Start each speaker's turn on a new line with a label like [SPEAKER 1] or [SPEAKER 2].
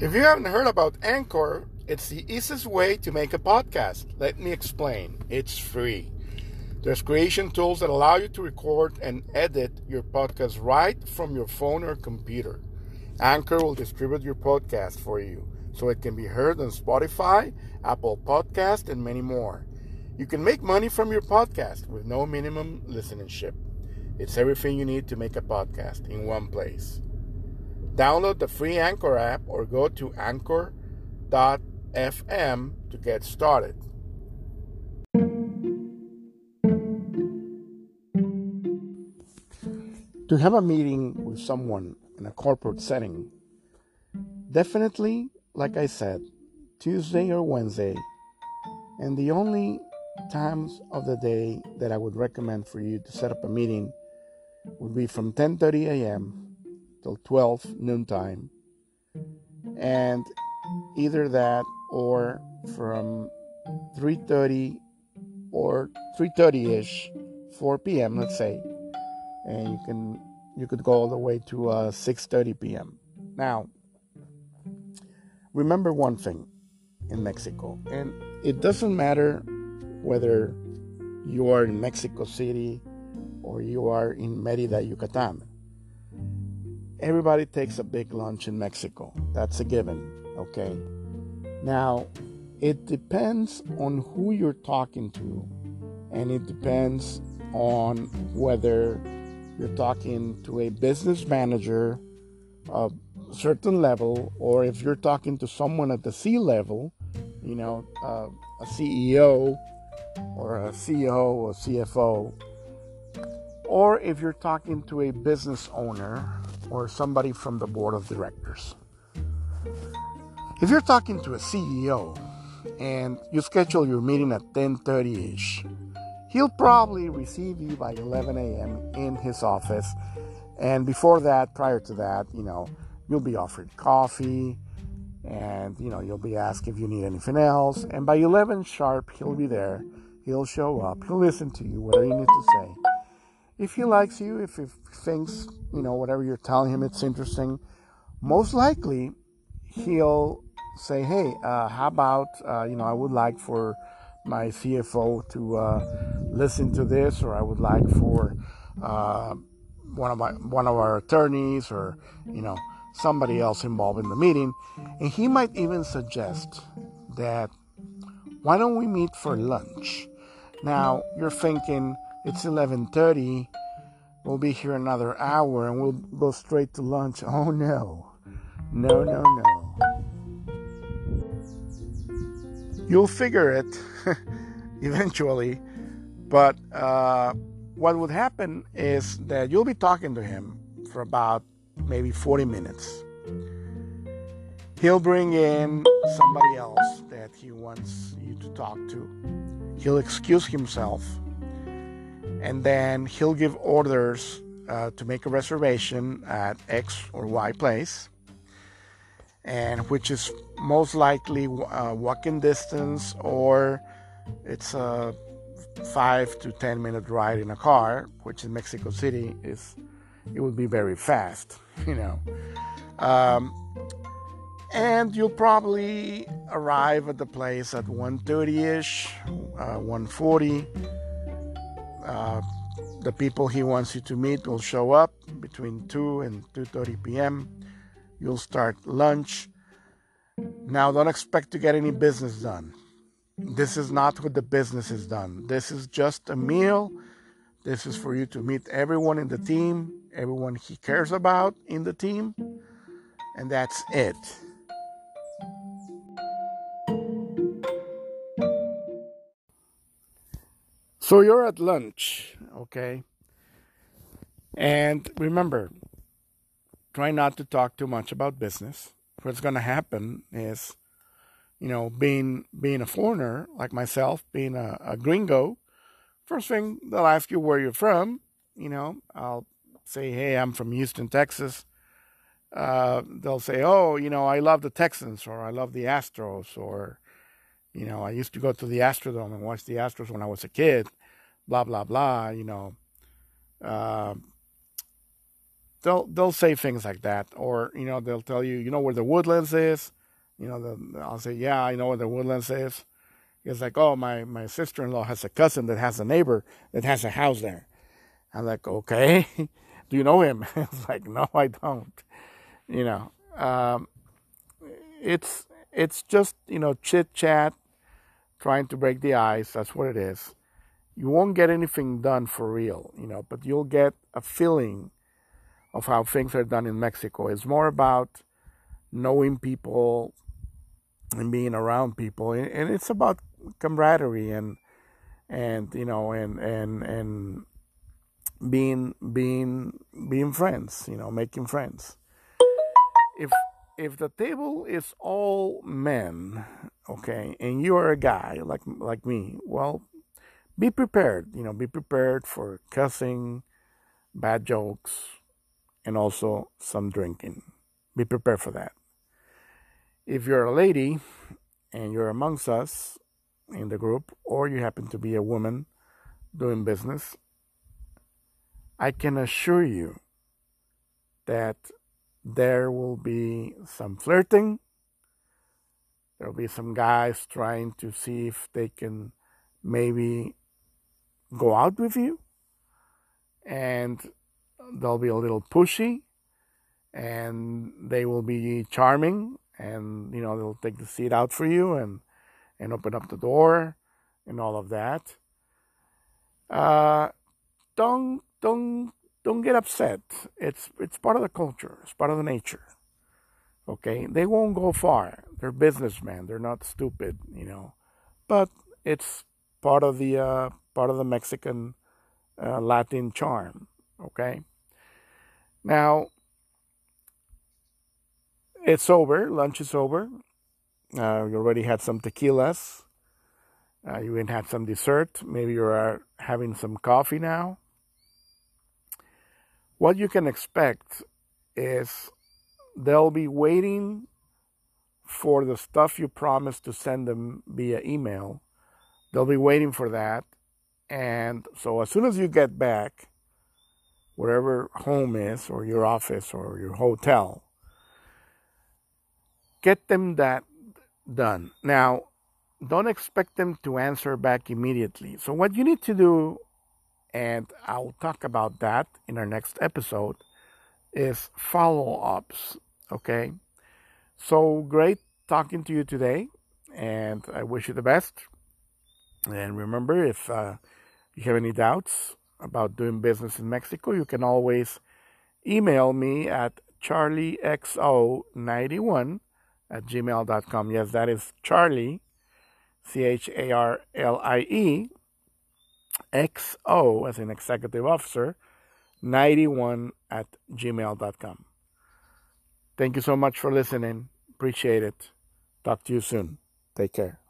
[SPEAKER 1] If you haven't heard about Anchor, it's the easiest way to make a podcast. Let me explain. It's free. There's creation tools that allow you to record and edit your podcast right from your phone or computer. Anchor will distribute your podcast for you so it can be heard on Spotify, Apple Podcast, and many more. You can make money from your podcast with no minimum listenership. It's everything you need to make a podcast in one place. Download the free Anchor app or go to anchor.fm to get started. To have a meeting with someone in a corporate setting, definitely, like I said, Tuesday or Wednesday, and the only times of the day that I would recommend for you to set up a meeting would be from 10:30 a.m. till 12 noontime, and either that or from 3:30 or 3:30ish, 4 p.m. Let's say, and you can you could go all the way to uh, 6:30 p.m. Now, remember one thing in Mexico, and it doesn't matter whether you are in Mexico City or you are in Merida, Yucatan. Everybody takes a big lunch in Mexico. That's a given, okay? Now, it depends on who you're talking to, and it depends on whether you're talking to a business manager of a certain level, or if you're talking to someone at the C level, you know, uh, a CEO or a CEO or CFO, or if you're talking to a business owner or somebody from the board of directors. If you're talking to a CEO and you schedule your meeting at 10:30ish, he'll probably receive you by 11 a.m. in his office, and before that, prior to that, you know, you'll be offered coffee, and you know you'll be asked if you need anything else, and by 11 sharp, he'll be there. He'll show up. He'll listen to you, whatever you need to say. If he likes you, if he thinks you know whatever you're telling him, it's interesting. Most likely, he'll say, "Hey, uh, how about uh, you know I would like for my CFO to uh, listen to this, or I would like for uh, one of my one of our attorneys, or you know somebody else involved in the meeting, and he might even suggest that why don't we meet for lunch? Now you're thinking it's 11:30. We'll be here another hour, and we'll go straight to lunch. Oh no, no, no, no. You'll figure it eventually, but uh, what would happen is that you'll be talking to him for about maybe 40 minutes. He'll bring in somebody else that he wants you to talk to. He'll excuse himself and then he'll give orders uh, to make a reservation at X or Y place, and which is most likely uh, walking distance or it's a five to ten minute ride in a car, which in Mexico City is it would be very fast, you know. Um, and you'll probably arrive at the place at 1.30ish uh, 1.40 uh, the people he wants you to meet will show up between 2 and 2.30 p.m you'll start lunch. Now don't expect to get any business done. This is not what the business is done. This is just a meal. This is for you to meet everyone in the team everyone he cares about in the team and that's it So you're at lunch, okay? And remember, try not to talk too much about business. What's going to happen is, you know, being being a foreigner like myself, being a, a gringo, first thing they'll ask you where you're from. You know, I'll say, hey, I'm from Houston, Texas. Uh, they'll say, oh, you know, I love the Texans or I love the Astros or, you know, I used to go to the Astrodome and watch the Astros when I was a kid blah blah blah you know uh, they'll they'll say things like that, or you know they'll tell you, you know where the Woodlands is. You know, the, I'll say, yeah, I know where the Woodlands is. It's like, oh, my my sister in law has a cousin that has a neighbor that has a house there. I'm like, okay, do you know him? it's like, no, I don't. You know, um, it's it's just you know chit chat, trying to break the ice. That's what it is. You won't get anything done for real, you know, but you'll get a feeling of how things are done in Mexico. It's more about knowing people and being around people, and it's about camaraderie and and you know and and and being being being friends, you know, making friends. If if the table is all men, okay, and you are a guy like like me, well, be prepared. You know, be prepared for cussing, bad jokes, and also some drinking. Be prepared for that. If you're a lady and you're amongst us in the group, or you happen to be a woman doing business, I can assure you that there will be some flirting. There will be some guys trying to see if they can maybe go out with you. And they'll be a little pushy and they will be charming and you know they'll take the seat out for you and and open up the door and all of that. Uh, don't don't don't get upset. It's it's part of the culture. It's part of the nature. Okay? They won't go far. They're businessmen. They're not stupid you know. But it's part of the uh, part of the mexican uh, latin charm okay now, it's over. Lunch is over. Uh, you already had some tequilas. Uh, you even had some dessert. Maybe you're having some coffee now. What you can expect is they'll be waiting for the stuff you promised to send them via email. They'll be waiting for that. And so as soon as you get back, wherever home is, or your office, or your hotel. Get them that done. Now, don't expect them to answer back immediately. So, what you need to do, and I'll talk about that in our next episode, is follow ups. Okay? So, great talking to you today, and I wish you the best. And remember, if uh, you have any doubts, about doing business in Mexico, you can always email me at charliexo91 at gmail.com. Yes, that is Charlie, C H A R L I E, X O as an executive officer, 91 at gmail.com. Thank you so much for listening. Appreciate it. Talk to you soon. Take care.